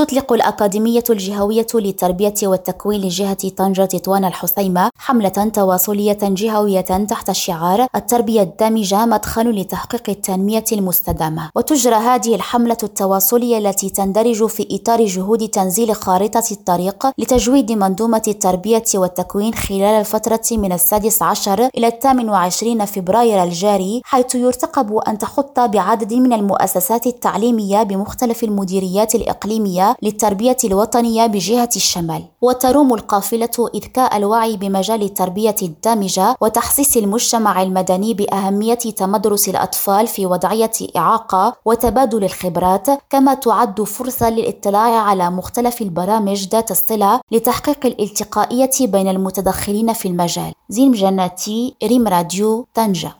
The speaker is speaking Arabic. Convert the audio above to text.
تطلق الأكاديمية الجهوية للتربية والتكوين لجهة طنجة تطوان الحسيمة حملة تواصلية جهوية تحت شعار التربية الدامجة مدخل لتحقيق التنمية المستدامة. وتجرى هذه الحملة التواصلية التي تندرج في إطار جهود تنزيل خارطة الطريق لتجويد منظومة التربية والتكوين خلال الفترة من السادس عشر إلى الثامن وعشرين فبراير الجاري حيث يرتقب أن تحط بعدد من المؤسسات التعليمية بمختلف المديريات الإقليمية للتربية الوطنية بجهة الشمال. وتروم القافلة إذكاء الوعي بمجال التربية الدامجة وتحسيس المجتمع المدني بأهمية تمدرس الأطفال في وضعية إعاقة وتبادل الخبرات كما تعد فرصة للاطلاع على مختلف البرامج ذات الصلة لتحقيق الالتقائية بين المتدخلين في المجال. زين جناتي ريم راديو طنجة.